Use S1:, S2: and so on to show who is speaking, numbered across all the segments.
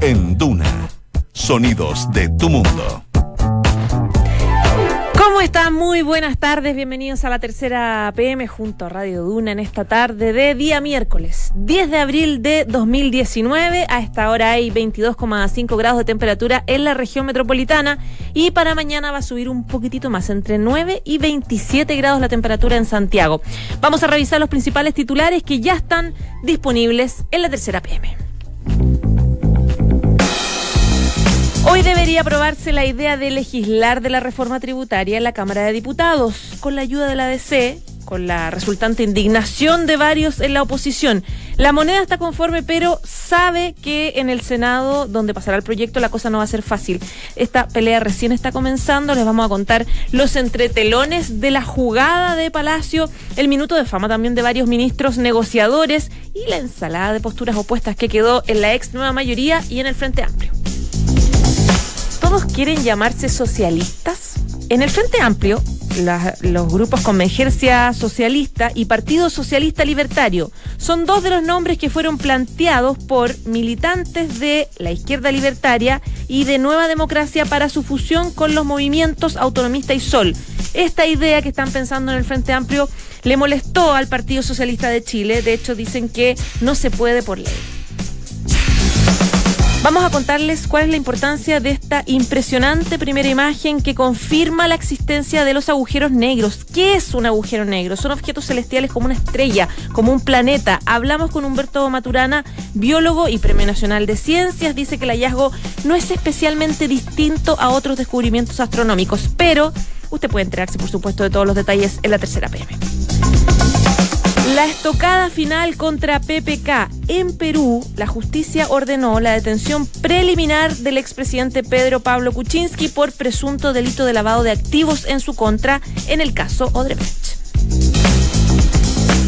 S1: en Duna. Sonidos de tu mundo.
S2: ¿Cómo están? Muy buenas tardes. Bienvenidos a la tercera PM junto a Radio Duna en esta tarde de día miércoles, 10 de abril de 2019. A esta hora hay 22,5 grados de temperatura en la región metropolitana y para mañana va a subir un poquitito más, entre 9 y 27 grados la temperatura en Santiago. Vamos a revisar los principales titulares que ya están disponibles en la tercera PM. Hoy debería aprobarse la idea de legislar de la reforma tributaria en la Cámara de Diputados, con la ayuda de la DC, con la resultante indignación de varios en la oposición. La moneda está conforme, pero sabe que en el Senado, donde pasará el proyecto, la cosa no va a ser fácil. Esta pelea recién está comenzando, les vamos a contar los entretelones de la jugada de Palacio, el minuto de fama también de varios ministros negociadores y la ensalada de posturas opuestas que quedó en la ex nueva mayoría y en el Frente Amplio todos quieren llamarse socialistas? En el Frente Amplio, los grupos Convergencia Socialista y Partido Socialista Libertario son dos de los nombres que fueron planteados por militantes de la izquierda libertaria y de Nueva Democracia para su fusión con los movimientos Autonomista y Sol. Esta idea que están pensando en el Frente Amplio le molestó al Partido Socialista de Chile, de hecho dicen que no se puede por ley. Vamos a contarles cuál es la importancia de esta impresionante primera imagen que confirma la existencia de los agujeros negros. ¿Qué es un agujero negro? Son objetos celestiales como una estrella, como un planeta. Hablamos con Humberto Maturana, biólogo y Premio Nacional de Ciencias. Dice que el hallazgo no es especialmente distinto a otros descubrimientos astronómicos, pero usted puede enterarse, por supuesto, de todos los detalles en la tercera PM. La estocada final contra PPK. En Perú, la justicia ordenó la detención preliminar del expresidente Pedro Pablo Kuczynski por presunto delito de lavado de activos en su contra en el caso Odebrecht.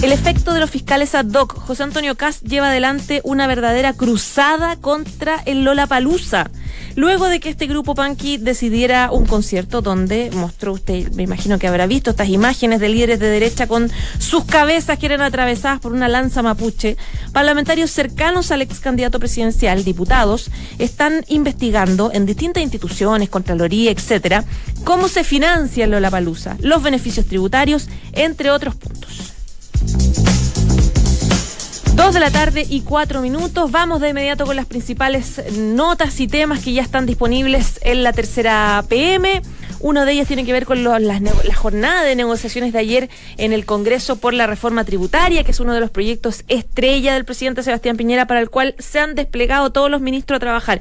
S2: El efecto de los fiscales ad hoc. José Antonio Cast lleva adelante una verdadera cruzada contra el Lola Palusa luego de que este grupo Punky decidiera un concierto donde mostró usted, me imagino que habrá visto estas imágenes de líderes de derecha con sus cabezas que eran atravesadas por una lanza mapuche. Parlamentarios cercanos al ex candidato presidencial, diputados, están investigando en distintas instituciones, Contraloría, etcétera, cómo se financia Lollapalooza, los beneficios tributarios, entre otros puntos. Dos de la tarde y cuatro minutos. Vamos de inmediato con las principales notas y temas que ya están disponibles en la tercera PM. Uno de ellos tiene que ver con la, jornada de negociaciones de ayer en el Congreso por la reforma tributaria, que es uno de los proyectos estrella del presidente Sebastián Piñera, para el cual se han desplegado todos los ministros a trabajar.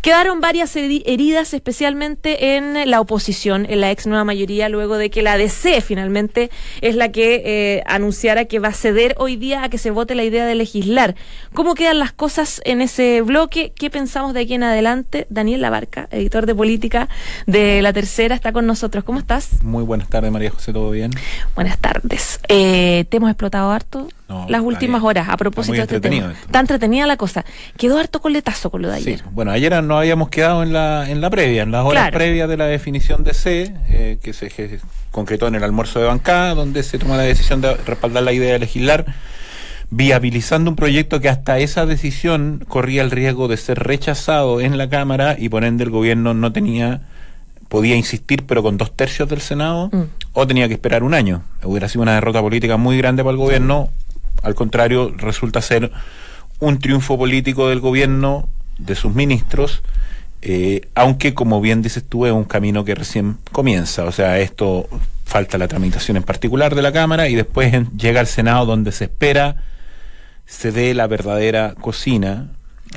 S2: Quedaron varias heridas, especialmente en la oposición, en la ex nueva mayoría, luego de que la DC finalmente es la que eh, anunciara que va a ceder hoy día a que se vote la idea de legislar. ¿Cómo quedan las cosas en ese bloque? ¿Qué pensamos de aquí en adelante? Daniel Labarca, editor de política de La Tercera, está con nosotros. ¿Cómo estás?
S3: Muy buenas tardes, María José, ¿todo bien?
S2: Buenas tardes. Eh, ¿Te hemos explotado harto? Las últimas horas, a propósito de este tema. Está entretenida la cosa. Quedó harto coletazo con lo de ayer.
S3: Sí. Bueno, ayer no habíamos quedado en la, en la previa, en las horas previas de la definición de C, eh, que se concretó en el almuerzo de bancada, donde se toma la decisión de respaldar la idea de legislar, viabilizando un proyecto que hasta esa decisión corría el riesgo de ser rechazado en la Cámara y por ende el gobierno no tenía podía insistir pero con dos tercios del Senado mm. o tenía que esperar un año. Hubiera sido una derrota política muy grande para el gobierno al contrario, resulta ser un triunfo político del gobierno, de sus ministros, eh, aunque como bien dices tú es un camino que recién comienza, o sea, esto falta la tramitación en particular de la Cámara y después llega al Senado donde se espera se dé la verdadera cocina,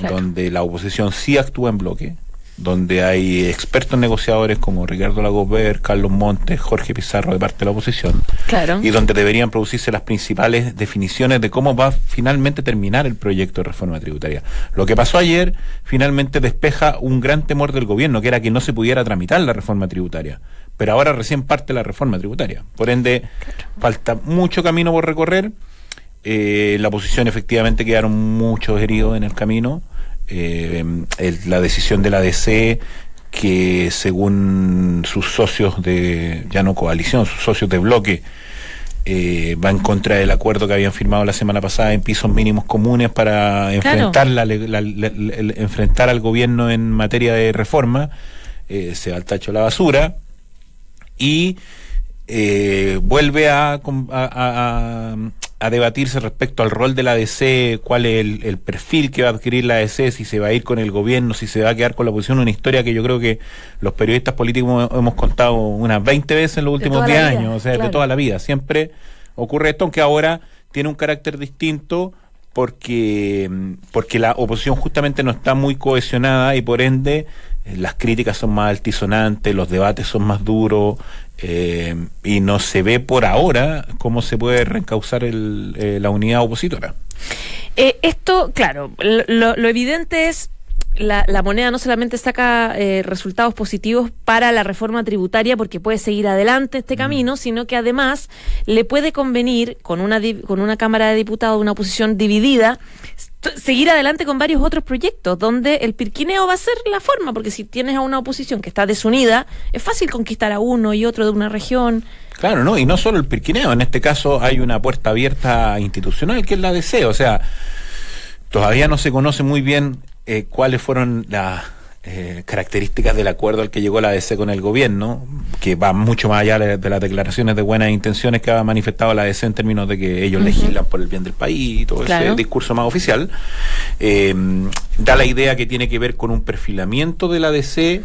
S3: donde la oposición sí actúa en bloque, donde hay expertos negociadores como Ricardo Lagover, Carlos Montes, Jorge Pizarro de parte de la oposición,
S2: claro.
S3: y donde deberían producirse las principales definiciones de cómo va a finalmente terminar el proyecto de reforma tributaria. Lo que pasó ayer finalmente despeja un gran temor del gobierno, que era que no se pudiera tramitar la reforma tributaria, pero ahora recién parte la reforma tributaria. Por ende, falta mucho camino por recorrer. Eh, la oposición efectivamente quedaron muchos heridos en el camino eh, la decisión de la DC que según sus socios de, ya no coalición, sus socios de bloque, eh, va en contra del acuerdo que habían firmado la semana pasada en pisos mínimos comunes para enfrentar, enfrentar al gobierno en materia de reforma, eh, se va al tacho la basura y eh, vuelve a, a, debatirse respecto al rol de la DC, cuál es el, perfil que va a adquirir la DC, si se va a ir con el gobierno, si se va a quedar con la oposición, una historia que yo creo que los periodistas políticos hemos contado unas 20 veces en los últimos 10 años, o sea, de toda la vida. Siempre ocurre esto, aunque ahora tiene un carácter distinto porque, porque la oposición justamente no está muy cohesionada y por ende eh, las críticas son más altisonantes, los debates son más duros eh, y no se ve por ahora cómo se puede reencauzar el, eh, la unidad opositora.
S2: esto, claro, lo evidente es la, la, moneda no solamente saca eh, resultados positivos para la reforma tributaria porque puede seguir adelante este mm. camino, sino que además le puede convenir con una, con una Cámara de Diputados, una oposición dividida, seguir adelante con varios otros proyectos donde el pirquineo va a ser la forma, porque si tienes a una oposición que está desunida, es fácil conquistar a uno y otro de una región.
S3: Claro, ¿no? Y no solo el pirquineo, en este caso hay una puerta abierta institucional que es la DC, o sea, todavía no se conoce muy bien eh, cuáles fueron las eh, características del acuerdo al que llegó la ADC con el gobierno, que va mucho más allá de, las declaraciones de buenas intenciones que ha manifestado la ADC en términos de que ellos legislan por el bien del país y todo ese discurso más oficial, eh, da la idea que tiene que ver con un perfilamiento de la ADC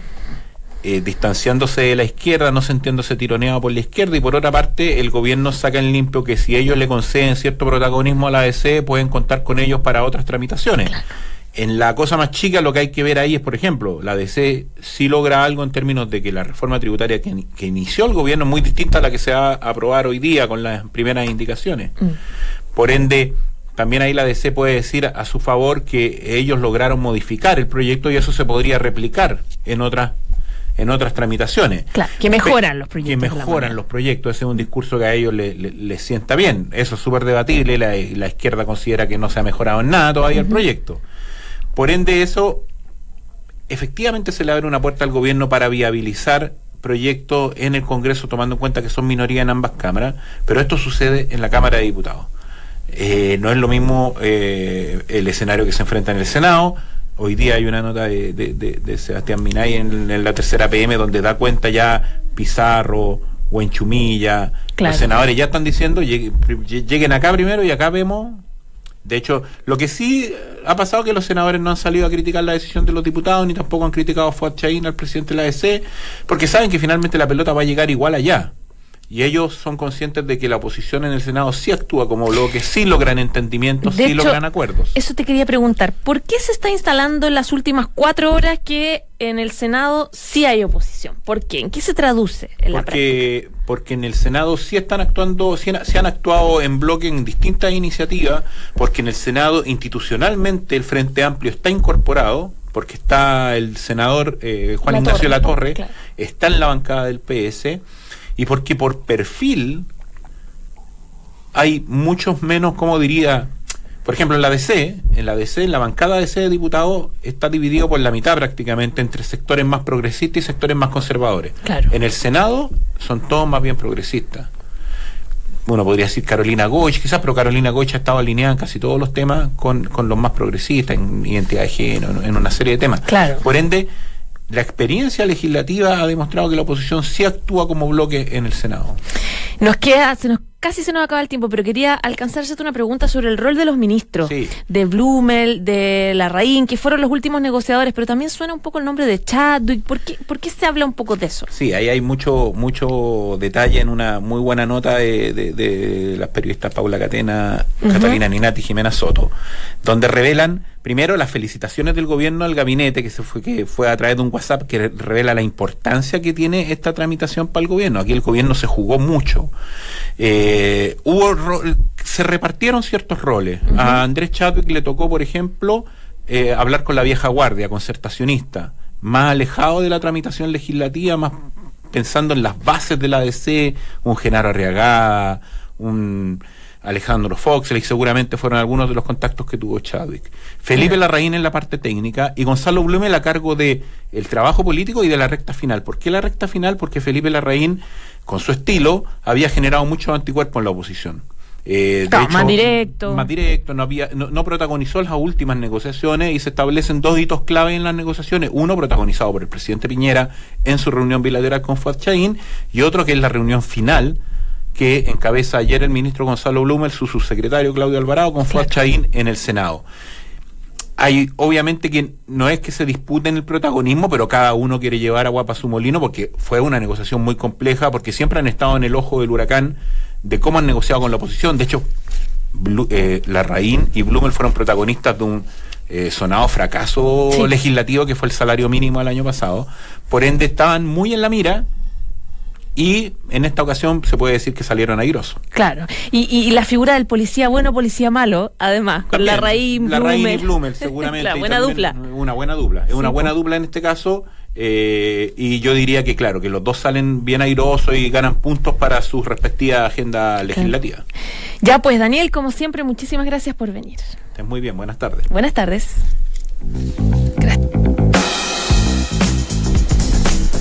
S3: distanciándose de la izquierda, no sintiéndose tironeado por la izquierda, y por otra parte, el gobierno saca en limpio que si ellos le conceden cierto protagonismo a la ADC, pueden contar con ellos para otras tramitaciones. En la cosa más chica lo que hay que ver ahí es, por ejemplo, la DC sí logra algo en términos de que la reforma tributaria que, inició el gobierno es muy distinta a la que se va a aprobar hoy día con las primeras indicaciones. Mm. Por ende, también ahí la DC puede decir a su favor que ellos lograron modificar el proyecto y eso se podría replicar en otras en otras tramitaciones.
S2: Claro, que mejoran los proyectos.
S3: Que mejoran los proyectos, ese es un discurso que a ellos les le, sienta bien. Eso es súper debatible, la, la, izquierda considera que no se ha mejorado en nada todavía el proyecto. Por ende, eso efectivamente se le abre una puerta al gobierno para viabilizar proyectos en el Congreso, tomando en cuenta que son minoría en ambas cámaras, pero esto sucede en la Cámara de Diputados. Eh, no es lo mismo eh, el escenario que se enfrenta en el Senado. Hoy día hay una nota de, Sebastián Minay en, la tercera PM donde da cuenta ya Pizarro o Enchumilla. Los senadores ya están diciendo lleguen acá primero y acá vemos de hecho, lo que sí ha pasado es que los senadores no han salido a criticar la decisión de los diputados, ni tampoco han criticado a Fuad Chaín, al presidente de la EC, porque saben que finalmente la pelota va a llegar igual allá y ellos son conscientes de que la oposición en el Senado sí actúa como bloque, sí logran entendimientos, sí logran acuerdos.
S2: Eso te quería preguntar, ¿por qué se está instalando en las últimas cuatro horas que en el Senado sí hay oposición? ¿Por qué? ¿En qué se traduce en
S3: porque, Porque en el Senado sí están actuando, sí han, actuado en bloque en distintas iniciativas, porque en el Senado institucionalmente el Frente Amplio está incorporado, porque está el senador eh, Juan Ignacio Latorre, está en la bancada del PS y porque por perfil hay muchos menos, como diría, por ejemplo, en la DC, en la DC, en la bancada DC de diputados está dividido por la mitad prácticamente entre sectores más progresistas y sectores más conservadores. En el Senado son todos más bien progresistas. Bueno, podría decir Carolina Goich, quizás, pero Carolina Goich ha estado alineada en casi todos los temas con, con los más progresistas, en identidad de género, en una serie de temas.
S2: Claro.
S3: Por ende, la experiencia legislativa ha demostrado que la oposición sí actúa como bloque en el Senado.
S2: Nos queda, casi se nos acaba el tiempo, pero quería alcanzarse una pregunta sobre el rol de los ministros, de Blumel, de Larraín, que fueron los últimos negociadores, pero también suena un poco el nombre de Chadwick. ¿Por qué, ¿Por qué se habla un poco de eso?
S3: Sí, ahí hay mucho mucho detalle en una muy buena nota de, de, las periodistas Paula Catena, Catalina Ninati y Jimena Soto, donde revelan primero las felicitaciones del gobierno al gabinete, que se fue, que fue a través de un WhatsApp que revela la importancia que tiene esta tramitación para el gobierno. Aquí el gobierno se jugó mucho. Eh, hubo se repartieron ciertos roles. A Andrés Chadwick le tocó, por ejemplo, eh, hablar con la vieja guardia, concertacionista, más alejado de la tramitación legislativa, más pensando en las bases de la ADC, un Genaro Arriagada, un Alejandro Fox, y seguramente fueron algunos de los contactos que tuvo Chadwick. Felipe Larraín en la parte técnica y Gonzalo Blume a cargo de el trabajo político y de la recta final. ¿Por qué la recta final? Porque Felipe Larraín, con su estilo, había generado muchos anticuerpos en la oposición.
S2: Eh, más directo.
S3: Más directo, no, había, no, protagonizó las últimas negociaciones y se establecen dos hitos clave en las negociaciones. Uno protagonizado por el presidente Piñera en su reunión bilateral con Fuad Chaín y otro que es la reunión final que encabeza ayer el ministro Gonzalo Blumel, su subsecretario Claudio Alvarado, con Fuad Chaín en el Senado. Hay obviamente que no es que se disputen el protagonismo, pero cada uno quiere llevar agua para su molino porque fue una negociación muy compleja, porque siempre han estado en el ojo del huracán de cómo han negociado con la oposición. De hecho, eh, Larraín y Blumel fueron protagonistas de un eh, sonado fracaso legislativo que fue el salario mínimo el año pasado. Por ende, estaban muy en la mira y en esta ocasión se puede decir que salieron airosos.
S2: Claro, y, la figura del policía bueno, policía malo, además, con la raíz
S3: La raíz y Blumel, seguramente.
S2: la buena dupla.
S3: Una buena dupla. Es una buena dupla en este caso. Eh, y yo diría que, claro, que los dos salen bien airosos y ganan puntos para su respectiva agenda legislativa.
S2: Ya, pues, Daniel, como siempre, muchísimas gracias por venir.
S3: Estés muy bien, buenas tardes.
S2: Buenas tardes.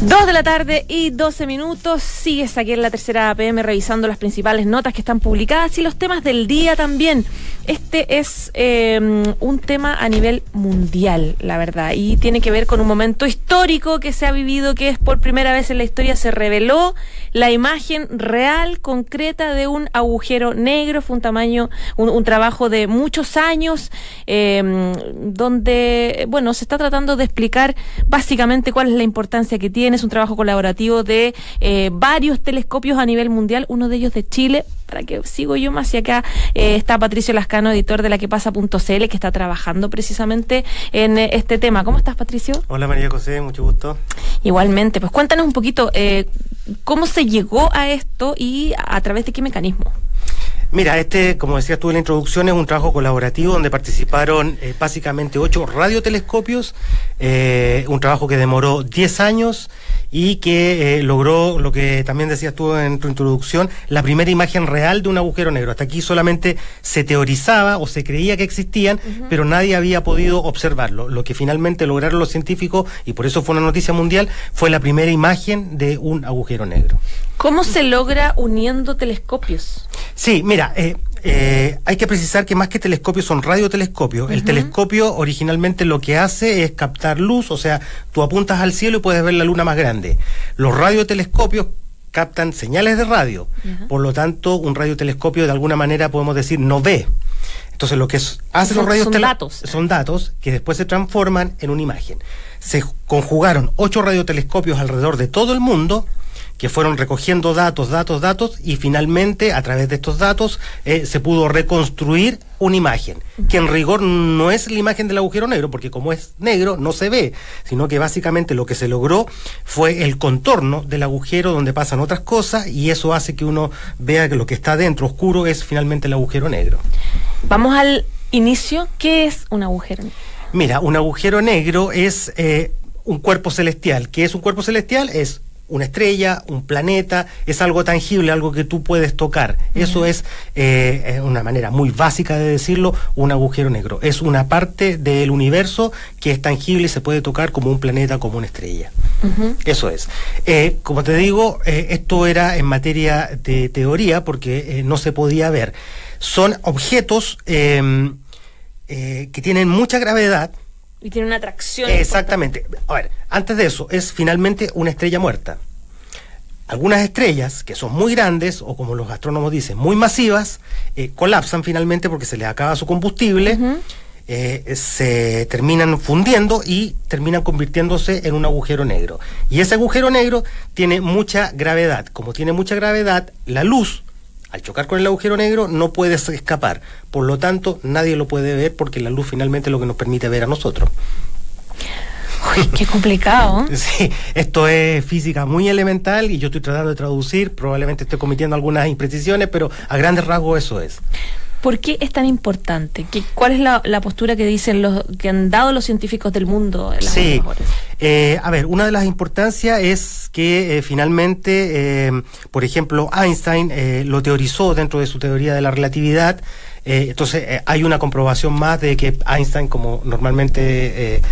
S2: Dos de la tarde y 12 minutos. Sigues aquí en la tercera APM revisando las principales notas que están publicadas y los temas del día también. Este es em, un tema a nivel mundial, la verdad, y tiene que ver con un momento histórico que se ha vivido, que es por primera vez en la historia se reveló la imagen real, concreta de un agujero negro. Fue un tamaño, un, trabajo de muchos años, em, donde, bueno, se está tratando de explicar básicamente cuál es la importancia que tiene. Es un trabajo colaborativo de eh, varios telescopios a nivel mundial, uno de ellos de Chile, para que sigo yo más y acá eh, está Patricio Lascano, editor de la que pasa.cl, que está trabajando precisamente en eh, este tema. ¿Cómo estás, Patricio?
S4: Hola, María José, mucho gusto.
S2: Igualmente, pues cuéntanos un poquito eh, cómo se llegó a esto y a través de qué mecanismo.
S4: Mira, este, como decías tú en la introducción, es un trabajo colaborativo donde participaron básicamente ocho radiotelescopios, un trabajo que demoró diez años y que eh, logró lo que también decías tú en tu introducción, la primera imagen real de un agujero negro. Hasta aquí solamente se teorizaba o se creía que existían, pero nadie había podido observarlo. Lo que finalmente lograron los científicos, y por eso fue una noticia mundial, fue la primera imagen de un agujero negro.
S2: ¿Cómo se logra uniendo telescopios?
S4: Sí, mira, eh, eh, hay que precisar que más que telescopios son radiotelescopios. El telescopio originalmente lo que hace es captar luz, o sea, tú apuntas al cielo y puedes ver la luna más grande. Los radiotelescopios captan señales de radio. Por lo tanto, un radiotelescopio de alguna manera podemos decir no ve. Entonces lo que hacen los radiotelescopios son datos que después se transforman en una imagen. Se conjugaron ocho radiotelescopios alrededor de todo el mundo que fueron recogiendo datos, datos, datos, y finalmente a través de estos datos eh, se pudo reconstruir una imagen, que en rigor no es la imagen del agujero negro, porque como es negro no se ve, sino que básicamente lo que se logró fue el contorno del agujero donde pasan otras cosas y eso hace que uno vea que lo que está dentro oscuro es finalmente el agujero negro.
S2: Vamos al inicio, ¿qué es un agujero negro?
S4: Mira, un agujero negro es eh, un cuerpo celestial. ¿Qué es un cuerpo celestial? Es una estrella, un planeta, es algo tangible, algo que tú puedes tocar. Eso es eh, una manera muy básica de decirlo, un agujero negro. Es una parte del universo que es tangible y se puede tocar como un planeta, como una estrella. Eso es. Eh, como te digo, eh, esto era en materia de teoría porque no se podía ver. Son objetos em, que tienen mucha gravedad,
S2: y tiene una atracción.
S4: Exactamente. A ver, antes de eso, es finalmente una estrella muerta. Algunas estrellas que son muy grandes o como los astrónomos dicen, muy masivas, eh, colapsan finalmente porque se les acaba su combustible, eh, se terminan fundiendo y terminan convirtiéndose en un agujero negro. Y ese agujero negro tiene mucha gravedad. Como tiene mucha gravedad, la luz al chocar con el agujero negro no puedes escapar. Por lo tanto, nadie lo puede ver porque la luz finalmente es lo que nos permite ver a nosotros.
S2: Uy, qué complicado.
S4: Sí, esto es física muy elemental y yo estoy tratando de traducir, probablemente estoy cometiendo algunas imprecisiones, pero a grandes rasgos eso es.
S2: ¿Por qué es tan importante? ¿Qué, ¿Cuál es la, postura que dicen los que han dado los científicos del mundo?
S4: En las sí, eh, a ver, una de las importancias es que eh, finalmente, eh, por ejemplo, Einstein lo teorizó dentro de su teoría de la relatividad. entonces, hay una comprobación más de que Einstein, como normalmente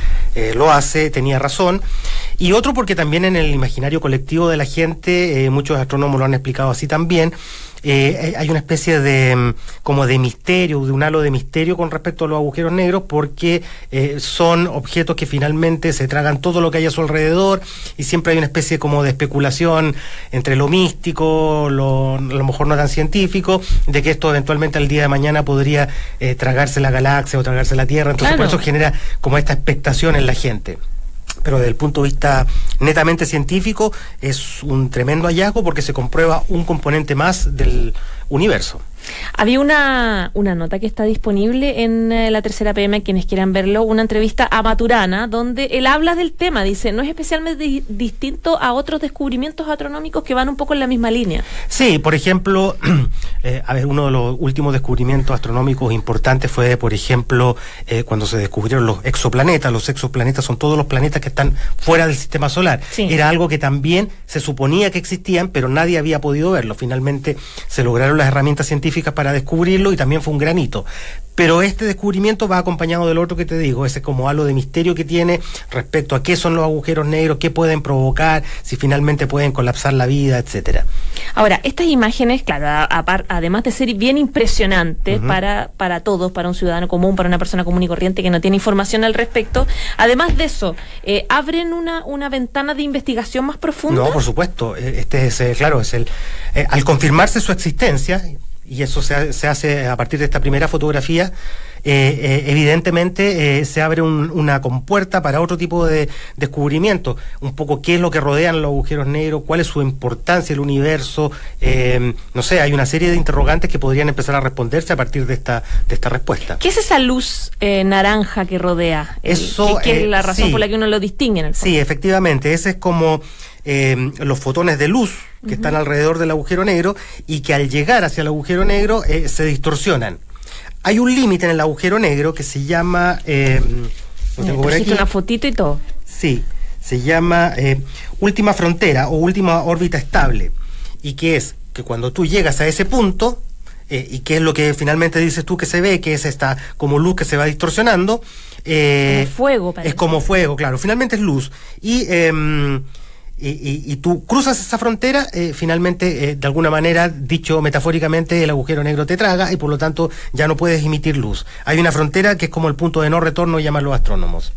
S4: lo hace, tenía razón. Y otro porque también en el imaginario colectivo de la gente, muchos astrónomos lo han explicado así también, eh, hay una especie de mm, como de misterio, de un halo de misterio con respecto a los agujeros negros, porque eh, son objetos que finalmente se tragan todo lo que hay a su alrededor y siempre hay una especie como de especulación entre lo místico, lo, a lo mejor no tan científico, de que esto eventualmente al día de mañana podría eh, tragarse la galaxia o tragarse la Tierra. Entonces por eso genera como esta expectación en la gente pero desde el punto de vista netamente científico es un tremendo hallazgo porque se comprueba un componente más del universo.
S2: Había una, una nota que está disponible en eh, la tercera PM, quienes quieran verlo, una entrevista a Maturana, donde él habla del tema, dice, no es especialmente distinto a otros descubrimientos astronómicos que van un poco en la misma línea.
S4: Sí, por ejemplo, eh, a ver, uno de los últimos descubrimientos astronómicos importantes fue, por ejemplo, eh, cuando se descubrieron los exoplanetas. Los exoplanetas son todos los planetas que están fuera del sistema solar. Era algo que también se suponía que existían, pero nadie había podido verlo. Finalmente se lograron las herramientas científicas para descubrirlo y también fue un granito. Pero este descubrimiento va acompañado del otro que te digo, ese como halo de misterio que tiene respecto a qué son los agujeros negros, qué pueden provocar, si finalmente pueden colapsar la vida, etcétera.
S2: Ahora, estas imágenes, claro, además de ser bien impresionantes para, para todos, para un ciudadano común, para una persona común y corriente que no tiene información al respecto, además de eso, eh, ¿abren una, una ventana de investigación más profunda?
S4: No, por supuesto. E, este es, claro, es el. Eh, al confirmarse su existencia, y eso se, se, hace a partir de esta primera fotografía, eh, eh, evidentemente eh, se abre una compuerta para otro tipo de descubrimiento, un poco qué es lo que rodean los agujeros negros, cuál es su importancia el universo, no sé, hay una serie de interrogantes que podrían empezar a responderse a partir de esta, de esta respuesta.
S2: ¿Qué es esa luz naranja que rodea?
S4: eso,
S2: ¿Qué, es la razón por la que uno lo distingue en el
S4: Sí, efectivamente, ese es como... los fotones de luz que están alrededor del agujero negro y que al llegar hacia el agujero negro se distorsionan. Hay un límite en el agujero negro que se llama...
S2: Eh, tengo una fotito y todo.
S4: Sí, se llama eh, última frontera o última órbita estable. Y que es que cuando tú llegas a ese punto, eh, y que es lo que finalmente dices tú que se ve, que es esta como luz que se va distorsionando.
S2: Eh, como fuego,
S4: Es como fuego, claro. Finalmente es luz. Y em, y, tú cruzas esa frontera, eh, finalmente, eh, de alguna manera, dicho metafóricamente, el agujero negro te traga y por lo tanto ya no puedes emitir luz. Hay una frontera que es como el punto de no retorno, llaman los astrónomos.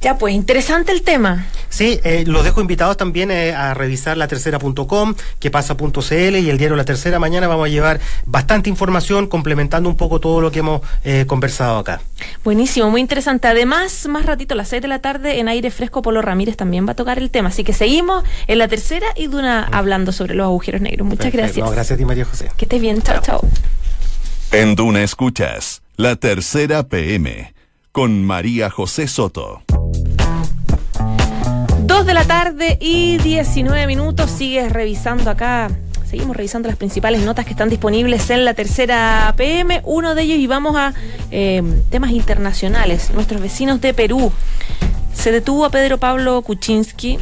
S2: Ya, pues interesante el tema.
S4: Sí, eh, los dejo invitados también eh, a revisar la tercera.com, que pasa.cl y el diario La Tercera. Mañana vamos a llevar bastante información complementando un poco todo lo que hemos eh, conversado acá.
S2: Buenísimo, muy interesante. Además, más ratito a las 6 de la tarde en aire fresco, Polo Ramírez también va a tocar el tema. Así que seguimos en La Tercera y Duna mm. hablando sobre los agujeros negros. Muchas gracias.
S4: gracias a ti, María José.
S2: Que estés bien. Chao, chao.
S1: En Duna escuchas La Tercera PM con María José Soto.
S2: Dos de la tarde y 19 minutos. Sigues revisando acá. Seguimos revisando las principales notas que están disponibles en la tercera PM. Uno de ellos y vamos a eh, temas internacionales. Nuestros vecinos de Perú. Se detuvo a Pedro Pablo Kuczynski.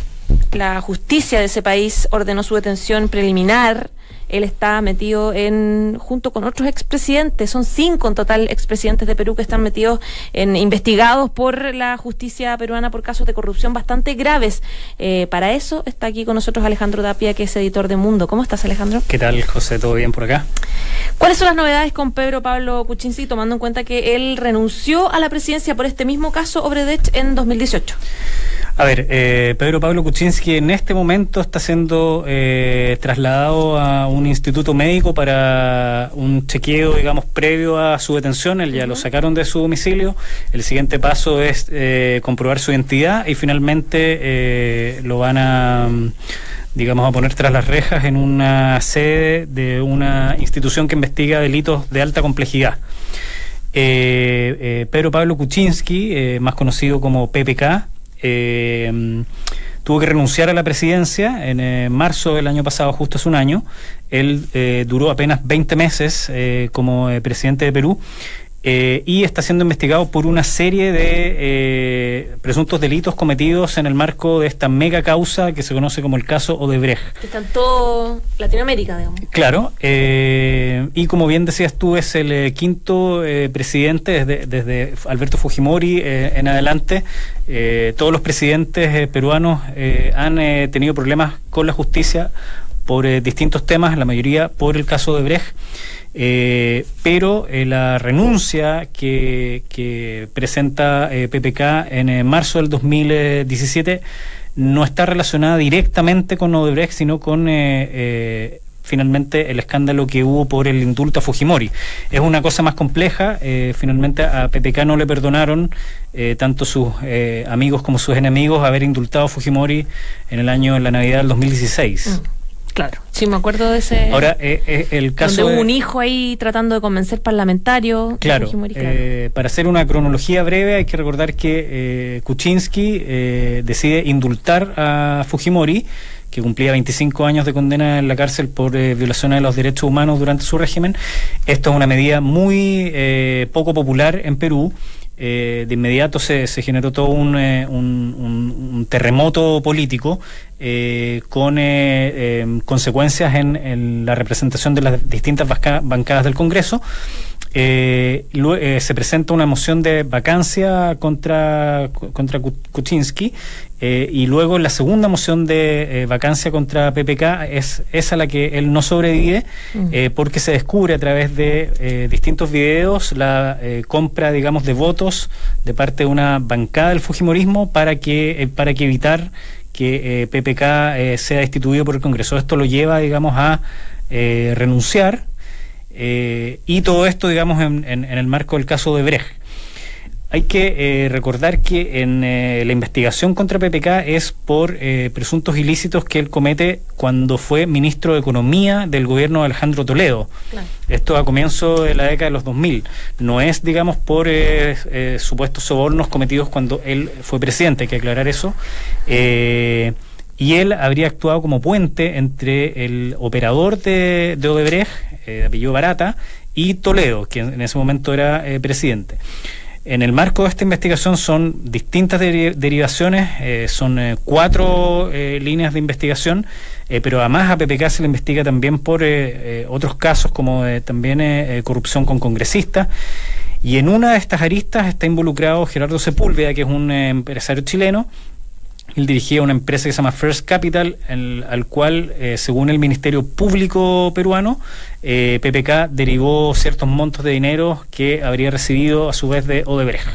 S2: La justicia de ese país ordenó su detención preliminar él está metido en, junto con otros expresidentes, son cinco en total expresidentes de Perú que están metidos en, investigados por la justicia peruana por casos de corrupción bastante graves. Eh, para eso está aquí con nosotros Alejandro Tapia, que es editor de Mundo. ¿Cómo estás, Alejandro?
S5: ¿Qué tal, José? ¿Todo bien por acá?
S2: ¿Cuáles son las novedades con Pedro Pablo Kuczynski, tomando en cuenta que él renunció a la presidencia por este mismo caso Obredech en 2018?
S5: A ver, eh, Pedro Pablo Kuczynski en este momento está siendo eh, trasladado a un instituto médico para un chequeo, digamos, previo a su detención. Él ya lo sacaron de su domicilio. El siguiente paso es eh, comprobar su identidad y finalmente lo van a digamos, a poner tras las rejas en una sede de una institución que investiga delitos de alta complejidad. Pedro Pablo Kuczynski, más conocido como PPK, eh, tuvo que renunciar a la presidencia en marzo del año pasado, justo hace un año. Él duró apenas 20 meses como presidente de Perú eh, y está siendo investigado por una serie de eh, presuntos delitos cometidos en el marco de esta mega causa que se conoce como el caso Odebrecht.
S2: Que está en todo Latinoamérica, digamos.
S5: Claro, eh, y como bien decías tú, es el quinto presidente desde, desde, Alberto Fujimori en adelante. todos los presidentes peruanos han tenido problemas con la justicia por distintos temas, la mayoría por el caso Odebrecht. Eh, pero eh, la renuncia que, presenta eh, PPK en marzo del 2017 no está relacionada directamente con Odebrecht, sino con finalmente el escándalo que hubo por el indulto a Fujimori. Es una cosa más compleja, finalmente a PPK no le perdonaron tanto sus amigos como sus enemigos haber indultado a Fujimori en el año, en la Navidad del 2016.
S2: Claro, sí, me acuerdo de ese.
S5: Ahora, eh, eh, el caso.
S2: Donde hubo un hijo ahí tratando de convencer parlamentarios.
S5: Claro, eh, para hacer una cronología breve, hay que recordar que Kuczynski decide indultar a Fujimori que cumplía 25 años de condena en la cárcel por violaciones de los derechos humanos durante su régimen. Esto es una medida muy poco popular en Perú eh, de inmediato se, se generó todo un, eh, un, terremoto político eh, con consecuencias en, la representación de las distintas bancadas del Congreso. Se presenta una moción de vacancia contra, contra Kuczynski eh, y luego la segunda moción de eh, vacancia contra PPK es esa la que él no sobrevive eh, porque se descubre a través de distintos videos la compra, digamos, de votos de parte de una bancada del Fujimorismo para que, para que evitar que PPK sea destituido por el Congreso. Esto lo lleva, digamos, a renunciar y todo esto, digamos, en, en, en el marco del caso de Brecht. Hay que eh, recordar que en eh, la investigación contra PPK es por eh, presuntos ilícitos que él comete cuando fue ministro de Economía del gobierno de Alejandro Toledo. Esto a comienzo de la década de los 2000. No es, digamos, por supuestos sobornos cometidos cuando él fue presidente, hay que aclarar eso. Y él habría actuado como puente entre el operador de, de Odebrecht, de apellido Barata, y Toledo, que en ese momento era presidente. En el marco de esta investigación son distintas derivaciones, eh, son eh, cuatro eh, líneas de investigación, pero además a PPK se le investiga también por otros casos como también corrupción con congresistas. Y en una de estas aristas está involucrado Gerardo Sepúlveda, que es un empresario chileno, él dirigía una empresa que se llama First Capital, al cual, eh, según el Ministerio Público peruano, eh, PPK derivó ciertos montos de dinero que habría recibido a su vez de Odebrecht.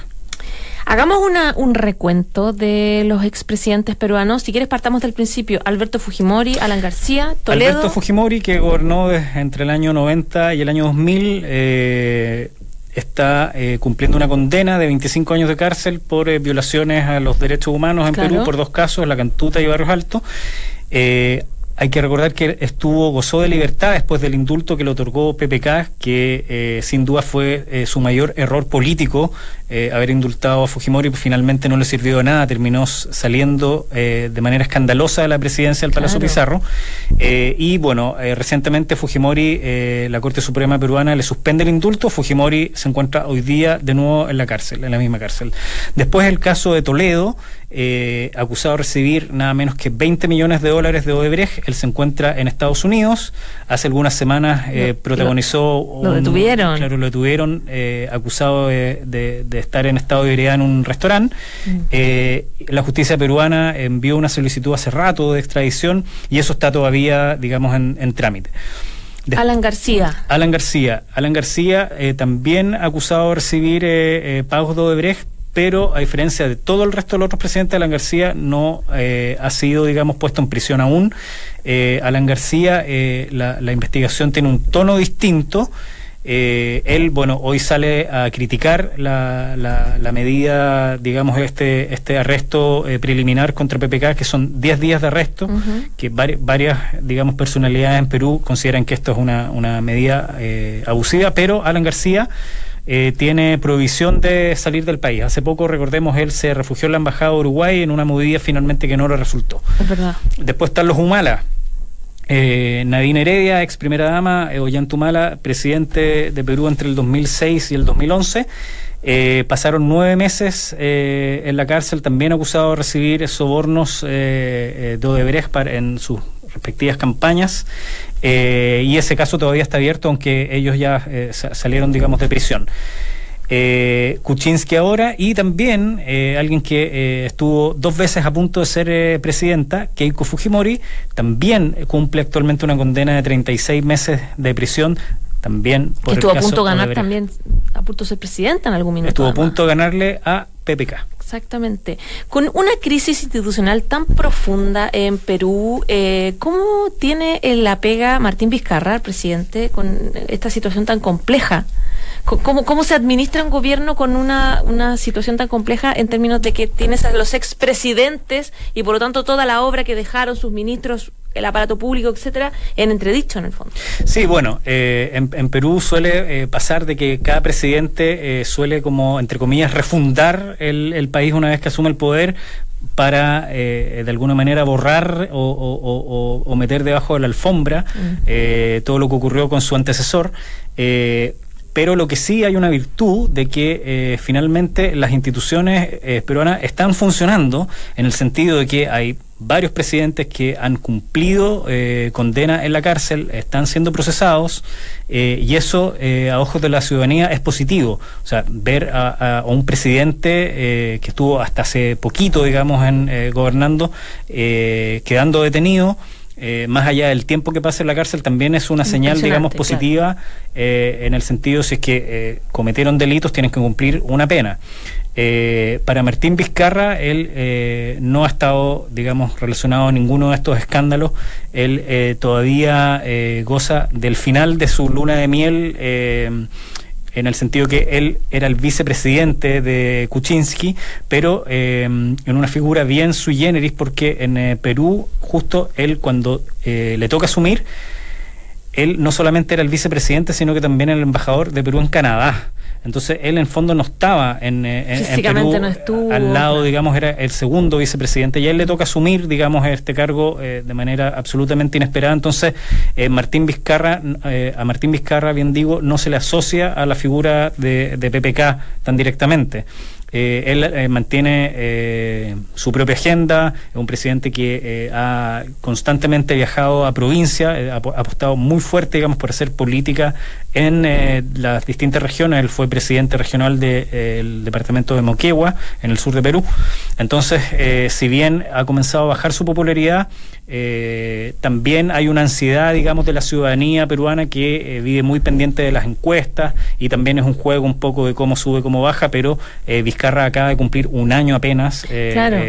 S2: Hagamos una, un recuento de los expresidentes peruanos. Si quieres, partamos del principio. Alberto Fujimori, Alan García, Toledo.
S5: Alberto Fujimori, que gobernó entre el año 90 y el año 2000, eh, está eh, cumpliendo una condena de 25 años de cárcel por eh, violaciones a los derechos humanos en Perú por dos casos, La Cantuta y Barrios Altos. Eh, hay que recordar que estuvo, gozó de libertad después del indulto que le otorgó PPK, que eh, sin duda fue eh, su mayor error político, eh, haber indultado a Fujimori, pues finalmente no le sirvió de nada, terminó saliendo de manera escandalosa de la presidencia del Palacio Pizarro. y bueno, recientemente Fujimori, la Corte Suprema Peruana le suspende el indulto, Fujimori se encuentra hoy día de nuevo en la cárcel, en la misma cárcel. Después el caso de Toledo, eh, acusado de recibir nada menos que 20 millones de dólares de Odebrecht. Él se encuentra en Estados Unidos. Hace algunas semanas eh, protagonizó.
S2: Lo, detuvieron.
S5: Claro, lo detuvieron, eh, acusado de, estar en estado de ebriedad en un restaurante. Mm. la justicia peruana envió una solicitud hace rato de extradición y eso está todavía, digamos, en, trámite.
S2: Alan García.
S5: Alan García. Alan García también acusado de recibir pagos de Odebrecht pero a diferencia de todo el resto de los otros presidentes, Alan García no eh, ha sido, digamos, puesto en prisión aún. Eh, Alan García, eh, la, investigación tiene un tono distinto. él, bueno, hoy sale a criticar la, la, medida, digamos, este, este arresto preliminar contra PPK, que son 10 días de arresto, que varias, digamos, personalidades en Perú consideran que esto es una, una medida abusiva, pero Alan García eh, tiene provisión de salir del país. Hace poco, recordemos, él se refugió en la Embajada de Uruguay en una movida finalmente que no le resultó.
S2: Es verdad.
S5: Después están los Humala. Eh, Nadine Heredia, ex primera dama, eh, Ollantumala, presidente de Perú entre el 2006 y el 2011. Eh, pasaron nueve meses eh, en la cárcel, también acusado de recibir sobornos eh, de Odebrecht en sus respectivas campañas. y ese caso todavía está abierto, aunque ellos ya salieron, digamos, de prisión. Kuczynski ahora y también alguien que estuvo dos veces a punto de ser presidenta, Keiko Fujimori, también cumple actualmente una condena de 36 meses de prisión también
S2: por que estuvo a punto de ganar también a punto de ser presidenta en algún minuto
S5: estuvo a punto de ganarle a PPK
S2: exactamente. Con una crisis institucional tan profunda en Perú eh, cómo tiene la pega Martín Vizcarra el presidente con esta situación tan compleja ¿Cómo, ¿Cómo se administra un gobierno con una, una situación tan compleja en términos de que tienes a los expresidentes y por lo tanto toda la obra que dejaron sus ministros el aparato público, etcétera, en entredicho en el fondo.
S5: Sí, bueno, eh, en, Perú suele eh, pasar de que cada presidente eh, suele como, entre comillas, refundar el, país una vez que asume el poder para de alguna manera borrar o, meter debajo de la alfombra mm. todo lo que ocurrió con su antecesor pero lo que sí hay una virtud de que finalmente las instituciones peruanas están funcionando en el sentido de que hay varios presidentes que han cumplido eh, condena en la cárcel, están siendo procesados, eh, y eso eh, a ojos de la ciudadanía es positivo. O sea, ver a, un presidente que estuvo hasta hace poquito, digamos, en, gobernando, quedando detenido. Más allá del tiempo que pasa en la cárcel, también es una señal, digamos, positiva en el sentido si es que cometieron delitos, tienen que cumplir una pena. Eh, para Martín Vizcarra, él eh, no ha estado, digamos, relacionado a ninguno de estos escándalos. Él eh, todavía goza del final de su luna de miel, en el sentido que él era el vicepresidente de Kuczynski, pero en una figura bien sui generis, porque en Perú, justo él cuando le toca asumir, él no solamente era el vicepresidente, sino que también el embajador de Perú en Canadá. Entonces él en fondo no estaba en, en, Perú, no estuvo, al lado, digamos, era el segundo vicepresidente y a él le toca asumir, digamos, este cargo eh, de manera absolutamente inesperada. Entonces eh, Martín Vizcarra, eh, a Martín Vizcarra, bien digo, no se le asocia a la figura de, de PPK tan directamente. Eh, él eh, mantiene eh, su propia agenda, es un presidente que ha constantemente viajado a provincia, ha apostado muy fuerte, digamos, por hacer política en las distintas regiones. Él fue presidente regional del departamento de Moquegua, en el sur de Perú. Entonces, si bien ha comenzado a bajar su popularidad, eh, también hay una ansiedad, digamos, de la ciudadanía peruana que eh, vive muy pendiente de las encuestas y también es un juego un poco de cómo sube, cómo baja, pero eh, Vizcarra acaba de cumplir un año apenas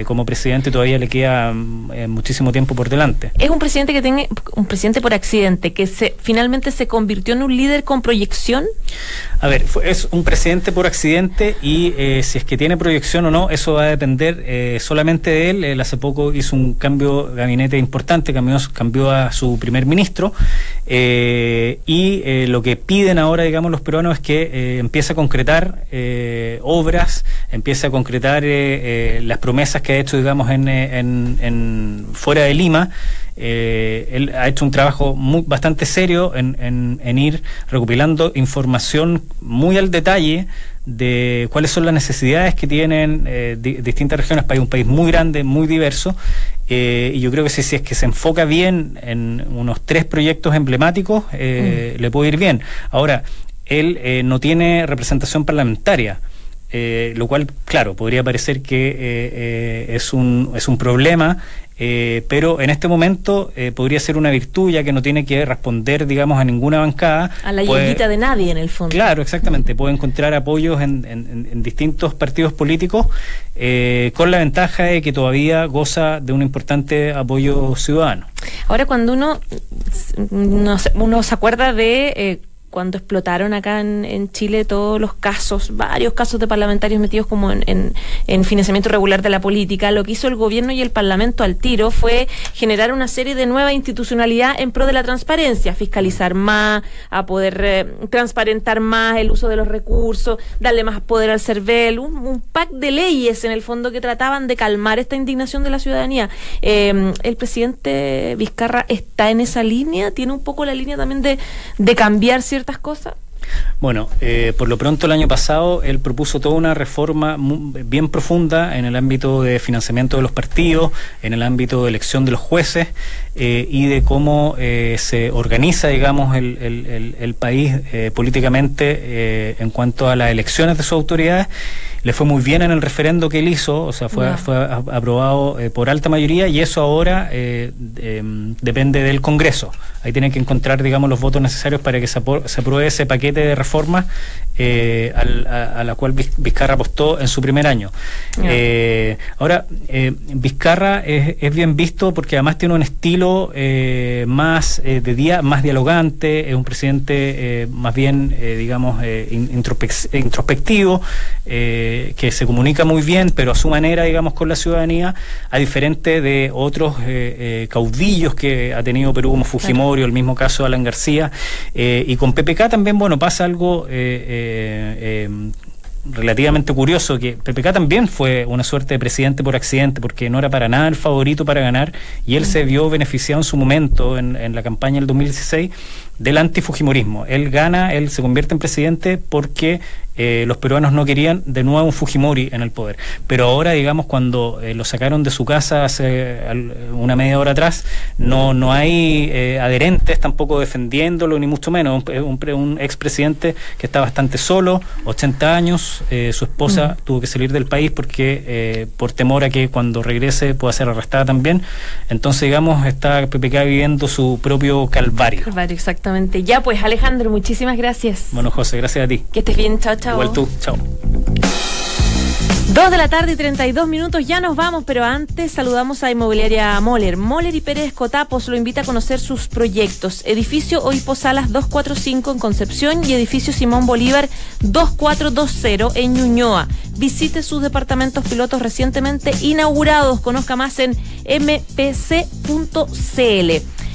S5: como presidente, todavía le queda mm, muchísimo tiempo por delante.
S2: Es un presidente que tiene un presidente por accidente, que se finalmente se convirtió en un líder con proyección.
S5: A ver, es un presidente por accidente y si es que tiene proyección o no, eso va a depender solamente de él. Él hace poco hizo un cambio de gabinete importante, cambió, cambió a su primer ministro eh, y eh, lo que piden ahora, digamos, los peruanos es que eh, empiece a concretar obras, empiece a concretar las promesas que ha hecho, digamos, en, en, fuera de Lima. él ha hecho un trabajo muy, bastante serio en, en, ir recopilando información muy al detalle de cuáles son las necesidades que tienen distintas regiones, país un país muy grande, muy diverso, eh, y yo creo que si, si, es que se enfoca bien en unos tres proyectos emblemáticos, eh, mm. le puede ir bien. Ahora, él eh, no tiene representación parlamentaria. Lo cual, claro, podría parecer que es, un, es un problema eh, pero en este momento eh, podría ser una virtud ya que no tiene que responder, digamos, a ninguna bancada.
S2: A la higuita de nadie, en el fondo.
S5: Claro, exactamente. Puede encontrar apoyos en, en, distintos partidos políticos eh, con la ventaja de que todavía goza de un importante apoyo ciudadano.
S2: Ahora, cuando uno, uno se acuerda de cuando explotaron acá en, Chile todos los casos, varios casos de parlamentarios metidos como en, financiamiento regular de la política, lo que hizo el gobierno y el parlamento al tiro fue generar una serie de nueva institucionalidad en pro de la transparencia, fiscalizar más, a poder eh, transparentar más el uso de los recursos, darle más poder al CERVEL, un, pack de leyes en el fondo que trataban de calmar esta indignación de la ciudadanía. Eh, el presidente Vizcarra está en esa línea, tiene un poco la línea también de, de cambiar ciertas
S5: Bueno, eh, por lo pronto el año pasado él propuso toda una reforma bien profunda en el ámbito de financiamiento de los partidos, en el ámbito de elección de los jueces eh, y de cómo eh, se organiza, digamos, el, el país políticamente en cuanto a las elecciones de sus autoridades le fue muy bien en el referendo que él hizo, o sea, fue, fue aprobado eh, por alta mayoría y eso ahora eh, em, depende del Congreso. Ahí tienen que encontrar, digamos, los votos necesarios para que se, apruebe ese paquete de reformas eh, a, la cual Vizcarra apostó en su primer año. ahora, Vizcarra es, bien visto porque además tiene un estilo más de día, más dialogante, es un presidente más bien, digamos, introspectivo que se comunica muy bien, pero a su manera, digamos, con la ciudadanía, a diferente de otros eh, eh, caudillos que ha tenido Perú, como Fujimori, o el mismo caso de Alan García. Eh, y con PPK también, bueno, pasa algo relativamente curioso que PPK también fue una suerte de presidente por accidente porque no era para nada el favorito para ganar y él se vio beneficiado en su momento en, en la campaña del 2016 del antifujimorismo. Él gana, él se convierte en presidente porque eh, los peruanos no querían de nuevo un Fujimori en el poder. Pero ahora, digamos, cuando eh, lo sacaron de su casa hace una media hora atrás, no, no hay eh, adherentes tampoco defendiéndolo, ni mucho menos. Un, un, expresidente que está bastante solo, 80 años, su esposa tuvo que salir del país porque por temor a que cuando regrese pueda ser arrestada también. Entonces, digamos, está PPK viviendo su propio calvario.
S2: Calvario, exactamente. Ya pues, Alejandro, muchísimas gracias.
S5: Bueno, José, gracias a ti.
S2: Que estés bien, chao, chao.
S5: Igual tú, chao.
S2: Dos de la tarde y 32 minutos, ya nos vamos, pero antes saludamos a Inmobiliaria Moller. Moller y Pérez Cotapos lo invita a conocer sus proyectos. Edificio Oipo Salas 245 en Concepción y edificio Simón Bolívar 2420 en Ñuñoa. Visite sus departamentos pilotos recientemente inaugurados. Conozca más en mpc.cl.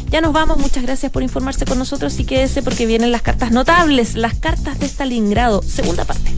S2: Ya nos vamos, muchas gracias por informarse con nosotros. Y quédese porque vienen las cartas notables, las cartas de Stalingrado, segunda parte.